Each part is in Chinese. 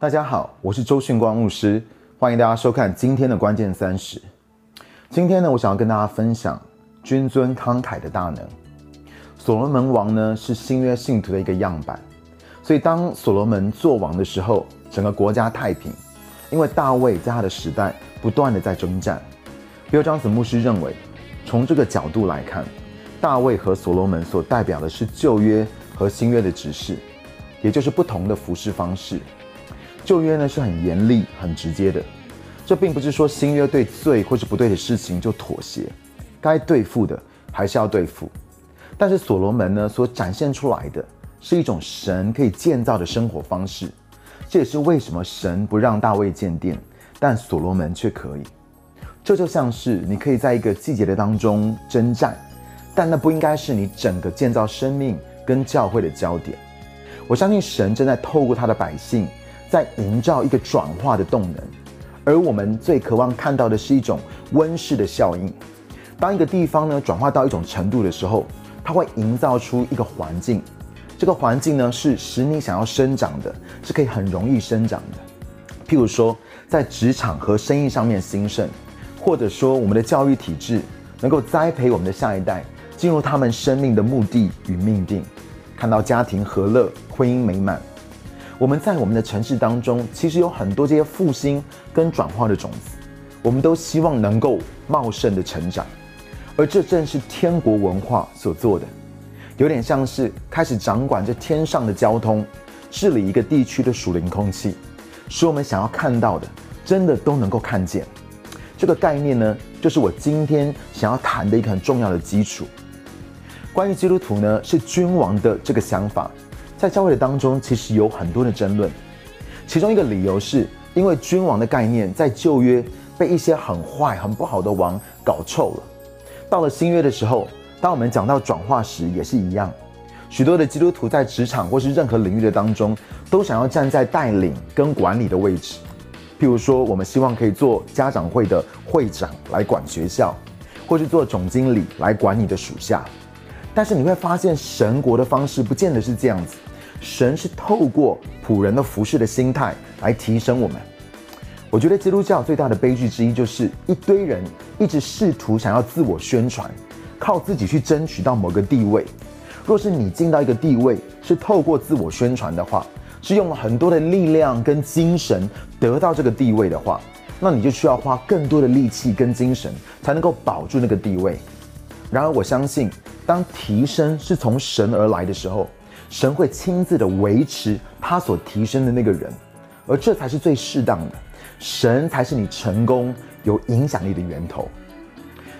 大家好，我是周训光牧师，欢迎大家收看今天的关键三十。今天呢，我想要跟大家分享君尊慷慨的大能。所罗门王呢是新约信徒的一个样板，所以当所罗门做王的时候，整个国家太平，因为大卫在他的时代不断的在征战。比如张子牧师认为，从这个角度来看，大卫和所罗门所代表的是旧约和新约的指示，也就是不同的服侍方式。旧约呢是很严厉、很直接的，这并不是说新约对罪或是不对的事情就妥协，该对付的还是要对付。但是所罗门呢所展现出来的是一种神可以建造的生活方式，这也是为什么神不让大卫建殿，但所罗门却可以。这就像是你可以在一个季节的当中征战，但那不应该是你整个建造生命跟教会的焦点。我相信神正在透过他的百姓。在营造一个转化的动能，而我们最渴望看到的是一种温室的效应。当一个地方呢转化到一种程度的时候，它会营造出一个环境，这个环境呢是使你想要生长的，是可以很容易生长的。譬如说，在职场和生意上面兴盛，或者说我们的教育体制能够栽培我们的下一代进入他们生命的目的与命定，看到家庭和乐、婚姻美满。我们在我们的城市当中，其实有很多这些复兴跟转化的种子，我们都希望能够茂盛的成长，而这正是天国文化所做的，有点像是开始掌管这天上的交通，治理一个地区的属灵空气，使我们想要看到的，真的都能够看见。这个概念呢，就是我今天想要谈的一个很重要的基础。关于基督徒呢，是君王的这个想法。在教会的当中，其实有很多的争论。其中一个理由是因为君王的概念在旧约被一些很坏、很不好的王搞臭了。到了新约的时候，当我们讲到转化时，也是一样。许多的基督徒在职场或是任何领域的当中，都想要站在带领跟管理的位置。譬如说，我们希望可以做家长会的会长来管学校，或是做总经理来管你的属下。但是你会发现，神国的方式不见得是这样子。神是透过仆人的服侍的心态来提升我们。我觉得基督教最大的悲剧之一，就是一堆人一直试图想要自我宣传，靠自己去争取到某个地位。若是你进到一个地位是透过自我宣传的话，是用了很多的力量跟精神得到这个地位的话，那你就需要花更多的力气跟精神才能够保住那个地位。然而我相信，当提升是从神而来的时候。神会亲自的维持他所提升的那个人，而这才是最适当的。神才是你成功有影响力的源头。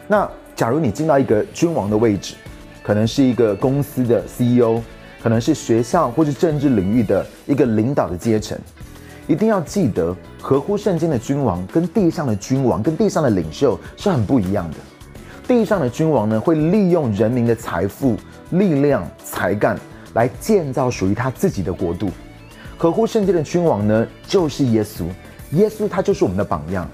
那假如你进到一个君王的位置，可能是一个公司的 CEO，可能是学校或是政治领域的一个领导的阶层，一定要记得，合乎圣经的君王跟地上的君王跟地上的领袖是很不一样的。地上的君王呢，会利用人民的财富、力量、才干。来建造属于他自己的国度，合乎圣经的君王呢，就是耶稣。耶稣他就是我们的榜样，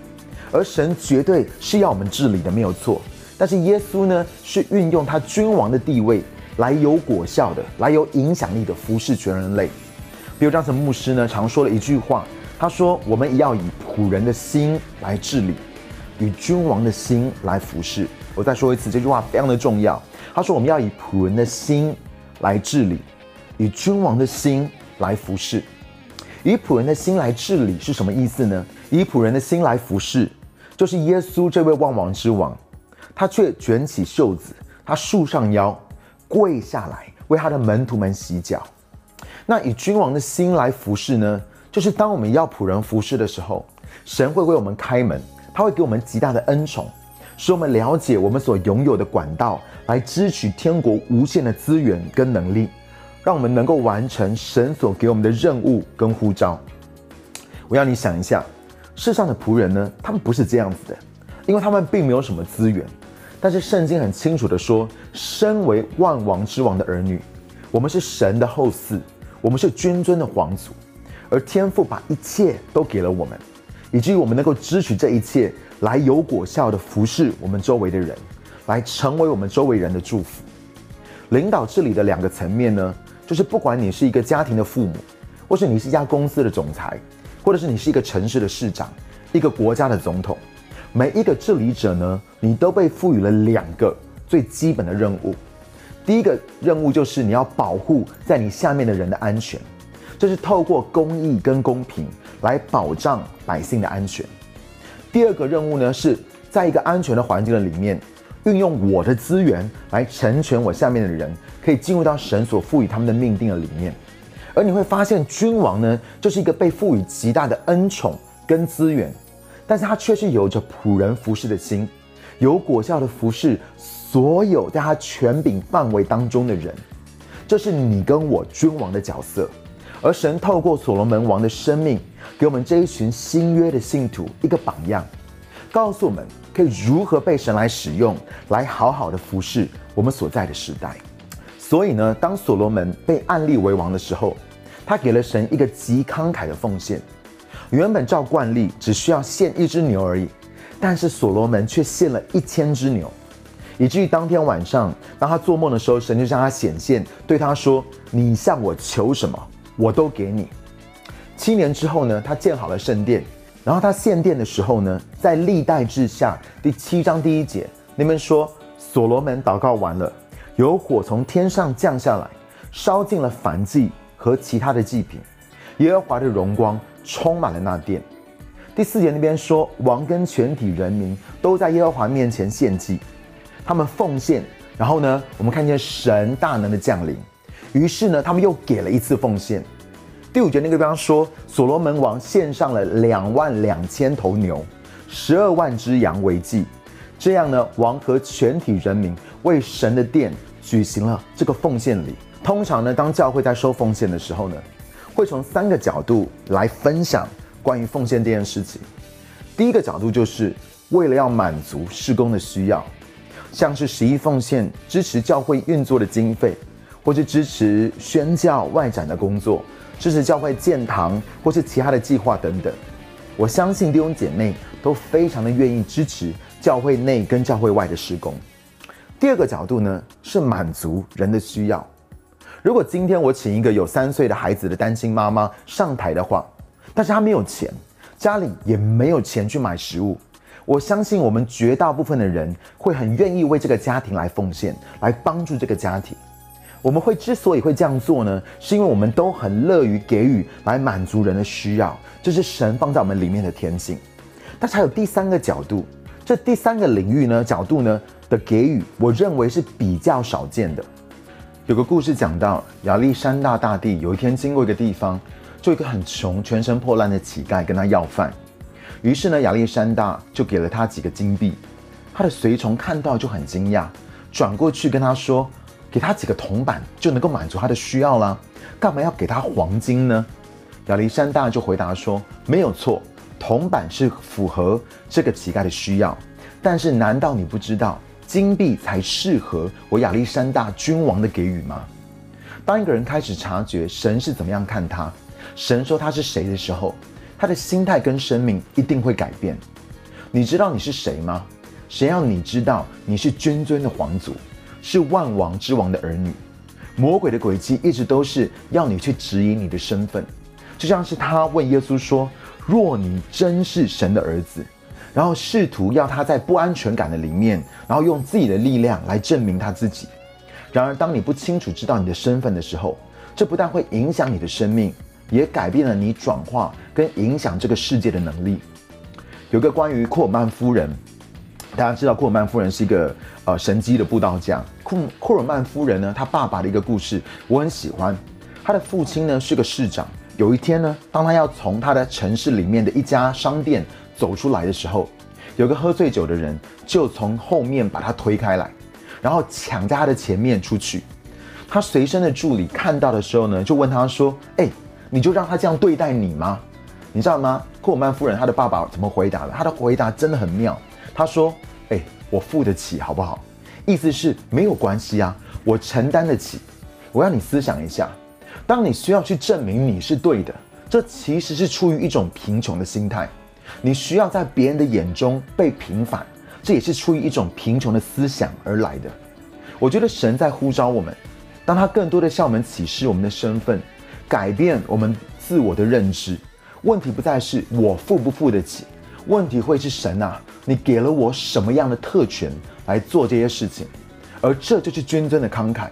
而神绝对是要我们治理的，没有错。但是耶稣呢，是运用他君王的地位来有果效的，来有影响力的服侍全人类。比如张成牧师呢，常说了一句话，他说：“我们要以仆人的心来治理，以君王的心来服侍。”我再说一次，这句话非常的重要。他说：“我们要以仆人的心。”来治理，以君王的心来服侍，以仆人的心来治理是什么意思呢？以仆人的心来服侍，就是耶稣这位万王之王，他却卷起袖子，他束上腰，跪下来为他的门徒们洗脚。那以君王的心来服侍呢？就是当我们要仆人服侍的时候，神会为我们开门，他会给我们极大的恩宠。使我们了解我们所拥有的管道，来支取天国无限的资源跟能力，让我们能够完成神所给我们的任务跟呼召。我要你想一下，世上的仆人呢，他们不是这样子的，因为他们并没有什么资源。但是圣经很清楚的说，身为万王之王的儿女，我们是神的后嗣，我们是君尊的皇族，而天父把一切都给了我们，以至于我们能够支取这一切。来有果效的服侍我们周围的人，来成为我们周围人的祝福。领导治理的两个层面呢，就是不管你是一个家庭的父母，或是你是一家公司的总裁，或者是你是一个城市的市长，一个国家的总统，每一个治理者呢，你都被赋予了两个最基本的任务。第一个任务就是你要保护在你下面的人的安全，这是透过公义跟公平来保障百姓的安全。第二个任务呢，是在一个安全的环境的里面，运用我的资源来成全我下面的人，可以进入到神所赋予他们的命定的里面。而你会发现，君王呢，就是一个被赋予极大的恩宠跟资源，但是他却是有着仆人服侍的心，有果效的服侍所有在他权柄范围当中的人。这是你跟我君王的角色，而神透过所罗门王的生命。给我们这一群新约的信徒一个榜样，告诉我们可以如何被神来使用，来好好的服侍我们所在的时代。所以呢，当所罗门被暗立为王的时候，他给了神一个极慷慨的奉献。原本照惯例只需要献一只牛而已，但是所罗门却献了一千只牛，以至于当天晚上，当他做梦的时候，神就向他显现，对他说：“你向我求什么，我都给你。”七年之后呢，他建好了圣殿，然后他献殿的时候呢，在历代志下第七章第一节那边说，所罗门祷告完了，有火从天上降下来，烧尽了燔祭和其他的祭品，耶和华的荣光充满了那殿。第四节那边说，王跟全体人民都在耶和华面前献祭，他们奉献，然后呢，我们看见神大能的降临，于是呢，他们又给了一次奉献。第五节那个地方说，所罗门王献上了两万两千头牛，十二万只羊为祭。这样呢，王和全体人民为神的殿举行了这个奉献礼。通常呢，当教会在收奉献的时候呢，会从三个角度来分享关于奉献这件事情。第一个角度就是为了要满足施工的需要，像是十一奉献支持教会运作的经费，或是支持宣教外展的工作。支持教会建堂，或是其他的计划等等，我相信弟兄姐妹都非常的愿意支持教会内跟教会外的施工。第二个角度呢，是满足人的需要。如果今天我请一个有三岁的孩子的单亲妈妈上台的话，但是她没有钱，家里也没有钱去买食物，我相信我们绝大部分的人会很愿意为这个家庭来奉献，来帮助这个家庭。我们会之所以会这样做呢，是因为我们都很乐于给予来满足人的需要，这是神放在我们里面的天性。但是还有第三个角度，这第三个领域呢，角度呢的给予，我认为是比较少见的。有个故事讲到，亚历山大大帝有一天经过一个地方，就一个很穷、全身破烂的乞丐跟他要饭，于是呢，亚历山大就给了他几个金币。他的随从看到就很惊讶，转过去跟他说。给他几个铜板就能够满足他的需要啦，干嘛要给他黄金呢？亚历山大就回答说：“没有错，铜板是符合这个乞丐的需要，但是难道你不知道金币才适合我亚历山大君王的给予吗？”当一个人开始察觉神是怎么样看他，神说他是谁的时候，他的心态跟生命一定会改变。你知道你是谁吗？谁要你知道你是君尊的皇族？是万王之王的儿女，魔鬼的诡计一直都是要你去质疑你的身份，就像是他问耶稣说：“若你真是神的儿子”，然后试图要他在不安全感的里面，然后用自己的力量来证明他自己。然而，当你不清楚知道你的身份的时候，这不但会影响你的生命，也改变了你转化跟影响这个世界的能力。有个关于库尔曼夫人。大家知道库尔曼夫人是一个呃神机的布道家。库库尔曼夫人呢，她爸爸的一个故事我很喜欢。他的父亲呢是个市长。有一天呢，当他要从他的城市里面的一家商店走出来的时候，有个喝醉酒的人就从后面把他推开来，然后抢在他的前面出去。他随身的助理看到的时候呢，就问他说：“哎，你就让他这样对待你吗？你知道吗？”库尔曼夫人她的爸爸怎么回答的？他的回答真的很妙。他说。哎，我付得起，好不好？意思是没有关系啊，我承担得起。我要你思想一下，当你需要去证明你是对的，这其实是出于一种贫穷的心态。你需要在别人的眼中被平反，这也是出于一种贫穷的思想而来的。我觉得神在呼召我们，当他更多的向我们启示我们的身份，改变我们自我的认知，问题不再是我付不付得起，问题会是神啊，你给了我什么样的特权来做这些事情？而这就是捐赠的慷慨。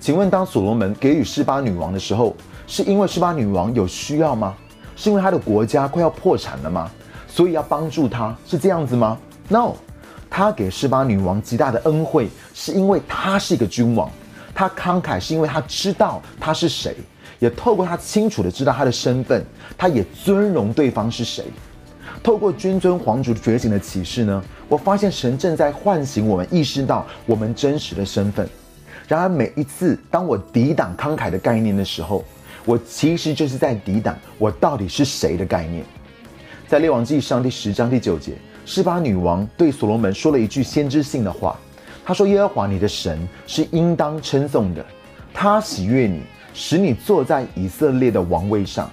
请问，当所罗门给予示巴女王的时候，是因为示巴女王有需要吗？是因为他的国家快要破产了吗？所以要帮助他，是这样子吗？No，他给示巴女王极大的恩惠，是因为他是一个君王。他慷慨是因为他知道他是谁，也透过他清楚的知道他的身份，他也尊荣对方是谁。透过君尊皇族觉醒的启示呢，我发现神正在唤醒我们，意识到我们真实的身份。然而每一次当我抵挡慷慨的概念的时候，我其实就是在抵挡我到底是谁的概念。在列王记上第十章第九节，示巴女王对所罗门说了一句先知性的话。她说：“耶和华你的神是应当称颂的，他喜悦你，使你坐在以色列的王位上，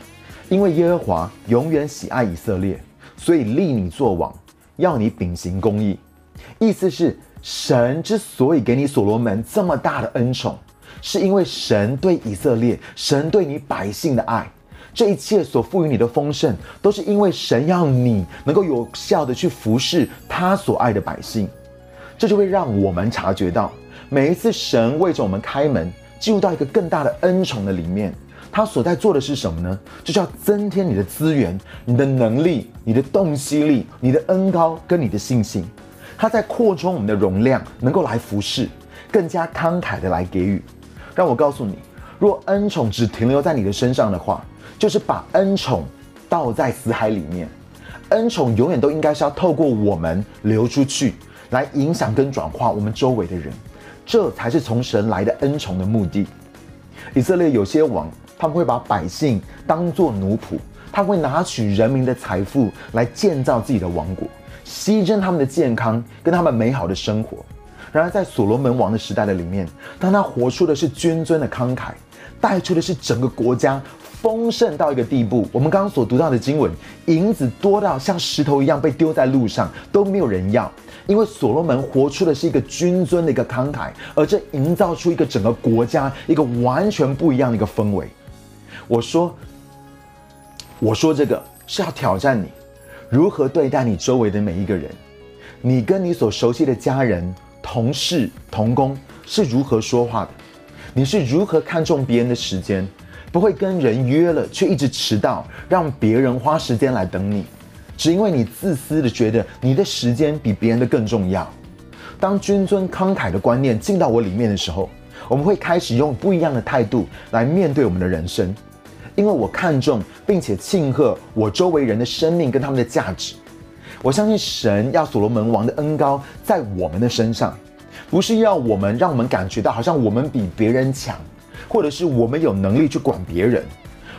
因为耶和华永远喜爱以色列，所以立你做王，要你秉行公义。”意思是，神之所以给你所罗门这么大的恩宠，是因为神对以色列、神对你百姓的爱。这一切所赋予你的丰盛，都是因为神要你能够有效的去服侍他所爱的百姓。这就会让我们察觉到，每一次神为着我们开门，进入到一个更大的恩宠的里面，他所在做的是什么呢？就是要增添你的资源、你的能力、你的洞悉力、你的恩高跟你的信心。他在扩充我们的容量，能够来服侍，更加慷慨的来给予。让我告诉你，若恩宠只停留在你的身上的话，就是把恩宠倒在死海里面。恩宠永远都应该是要透过我们流出去。来影响跟转化我们周围的人，这才是从神来的恩宠的目的。以色列有些王，他们会把百姓当作奴仆，他会拿取人民的财富来建造自己的王国，牺牲他们的健康跟他们美好的生活。然而，在所罗门王的时代的里面，当他活出的是君尊的慷慨，带出的是整个国家丰盛到一个地步。我们刚刚所读到的经文，银子多到像石头一样被丢在路上，都没有人要。因为所罗门活出的是一个君尊的一个慷慨，而这营造出一个整个国家一个完全不一样的一个氛围。我说，我说这个是要挑战你，如何对待你周围的每一个人，你跟你所熟悉的家人、同事、同工是如何说话的，你是如何看重别人的时间，不会跟人约了却一直迟到，让别人花时间来等你。只因为你自私的觉得你的时间比别人的更重要。当君尊慷慨的观念进到我里面的时候，我们会开始用不一样的态度来面对我们的人生。因为我看重并且庆贺我周围人的生命跟他们的价值。我相信神要所罗门王的恩高在我们的身上，不是要我们让我们感觉到好像我们比别人强，或者是我们有能力去管别人。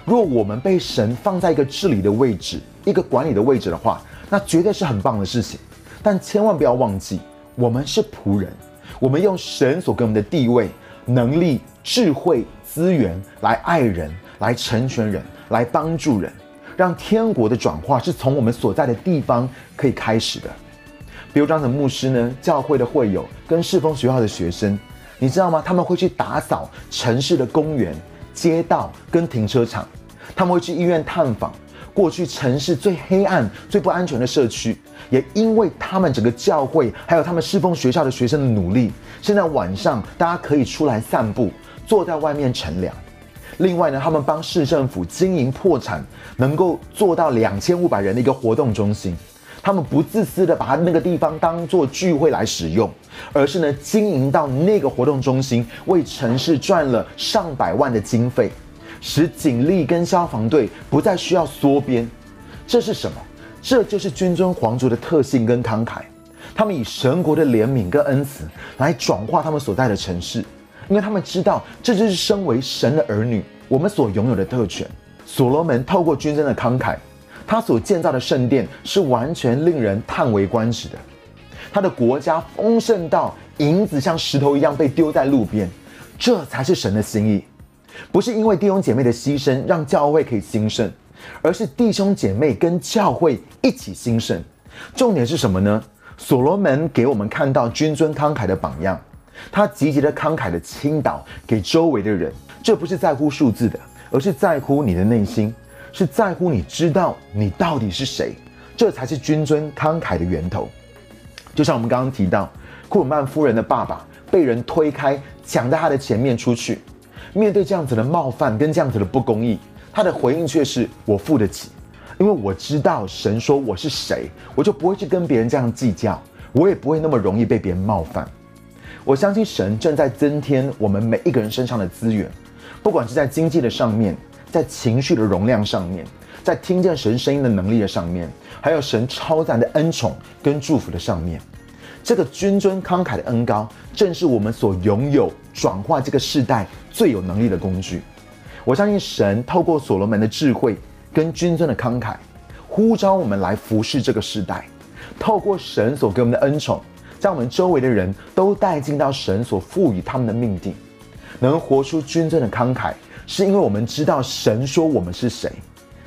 若我们被神放在一个治理的位置。一个管理的位置的话，那绝对是很棒的事情。但千万不要忘记，我们是仆人，我们用神所给我们的地位、能力、智慧、资源来爱人、来成全人、来帮助人，让天国的转化是从我们所在的地方可以开始的。比如，这样的牧师呢，教会的会友跟侍奉学校的学生，你知道吗？他们会去打扫城市的公园、街道跟停车场，他们会去医院探访。过去城市最黑暗、最不安全的社区，也因为他们整个教会还有他们侍奉学校的学生的努力，现在晚上大家可以出来散步，坐在外面乘凉。另外呢，他们帮市政府经营破产，能够做到两千五百人的一个活动中心。他们不自私的把那个地方当做聚会来使用，而是呢经营到那个活动中心，为城市赚了上百万的经费。使警力跟消防队不再需要缩编，这是什么？这就是君尊皇族的特性跟慷慨。他们以神国的怜悯跟恩慈来转化他们所在的城市，因为他们知道这就是身为神的儿女我们所拥有的特权。所罗门透过君尊的慷慨，他所建造的圣殿是完全令人叹为观止的。他的国家丰盛到银子像石头一样被丢在路边，这才是神的心意。不是因为弟兄姐妹的牺牲让教会可以兴盛，而是弟兄姐妹跟教会一起兴盛。重点是什么呢？所罗门给我们看到君尊慷慨的榜样，他积极的慷慨的倾倒给周围的人。这不是在乎数字的，而是在乎你的内心。是在乎你知道你到底是谁，这才是君尊慷慨的源头。就像我们刚刚提到，库尔曼夫人的爸爸被人推开，抢在他的前面出去，面对这样子的冒犯跟这样子的不公义，他的回应却是我付得起，因为我知道神说我是谁，我就不会去跟别人这样计较，我也不会那么容易被别人冒犯。我相信神正在增添我们每一个人身上的资源，不管是在经济的上面，在情绪的容量上面，在听见神声音的能力的上面，还有神超赞的恩宠跟祝福的上面。这个君尊慷慨的恩高，正是我们所拥有转化这个世代最有能力的工具。我相信神透过所罗门的智慧跟君尊的慷慨，呼召我们来服侍这个世代，透过神所给我们的恩宠。将我们周围的人都带进到神所赋予他们的命定，能活出君尊的慷慨，是因为我们知道神说我们是谁。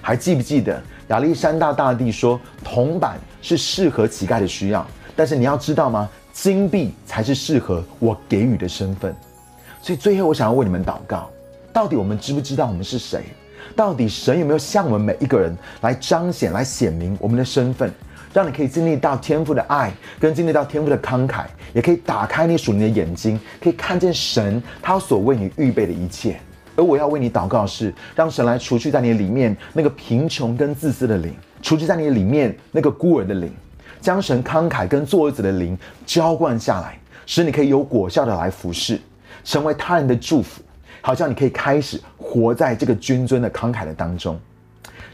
还记不记得亚历山大大帝说铜板是适合乞丐的需要，但是你要知道吗？金币才是适合我给予的身份。所以最后我想要为你们祷告：到底我们知不知道我们是谁？到底神有没有向我们每一个人来彰显、来显明我们的身份？让你可以经历到天赋的爱，跟经历到天赋的慷慨，也可以打开你属灵的眼睛，可以看见神他所为你预备的一切。而我要为你祷告是，让神来除去在你里面那个贫穷跟自私的灵，除去在你里面那个孤儿的灵，将神慷慨跟作儿子的灵浇灌下来，使你可以有果效的来服侍，成为他人的祝福，好像你可以开始活在这个君尊的慷慨的当中。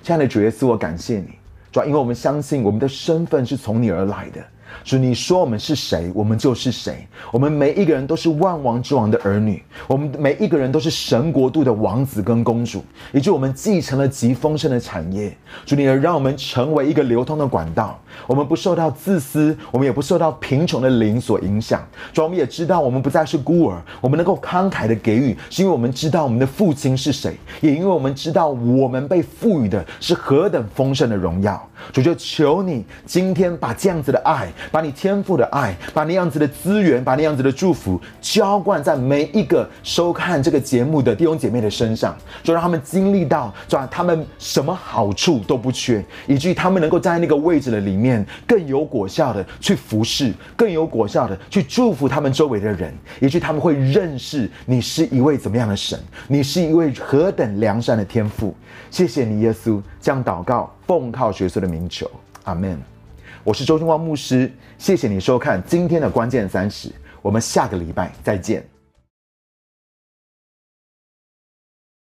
亲爱的主耶稣，我感谢你。主要因为我们相信我们的身份是从你而来的，主你说我们是谁，我们就是谁。我们每一个人都是万王之王的儿女，我们每一个人都是神国度的王子跟公主，以及我们继承了极丰盛的产业。主你让我们成为一个流通的管道，我们不受到自私，我们也不受到贫穷的灵所影响。主我们也知道我们不再是孤儿，我们能够慷慨的给予，是因为我们知道我们的父亲是谁，也因为我们知道我们被赋予的是何等丰盛的荣耀。主就求你今天把这样子的爱，把你天赋的爱，把那样子的资源，把那样子的祝福浇灌在每一个收看这个节目的弟兄姐妹的身上，就让他们经历到，让他们什么好处都不缺，以至于他们能够在那个位置的里面更有果效的去服侍，更有果效的去祝福他们周围的人，以至他们会认识你是一位怎么样的神，你是一位何等良善的天赋。谢谢你，耶稣，这样祷告。奉靠学术的名求，阿门。我是周春光牧师，谢谢你收看今天的关键三十，我们下个礼拜再见。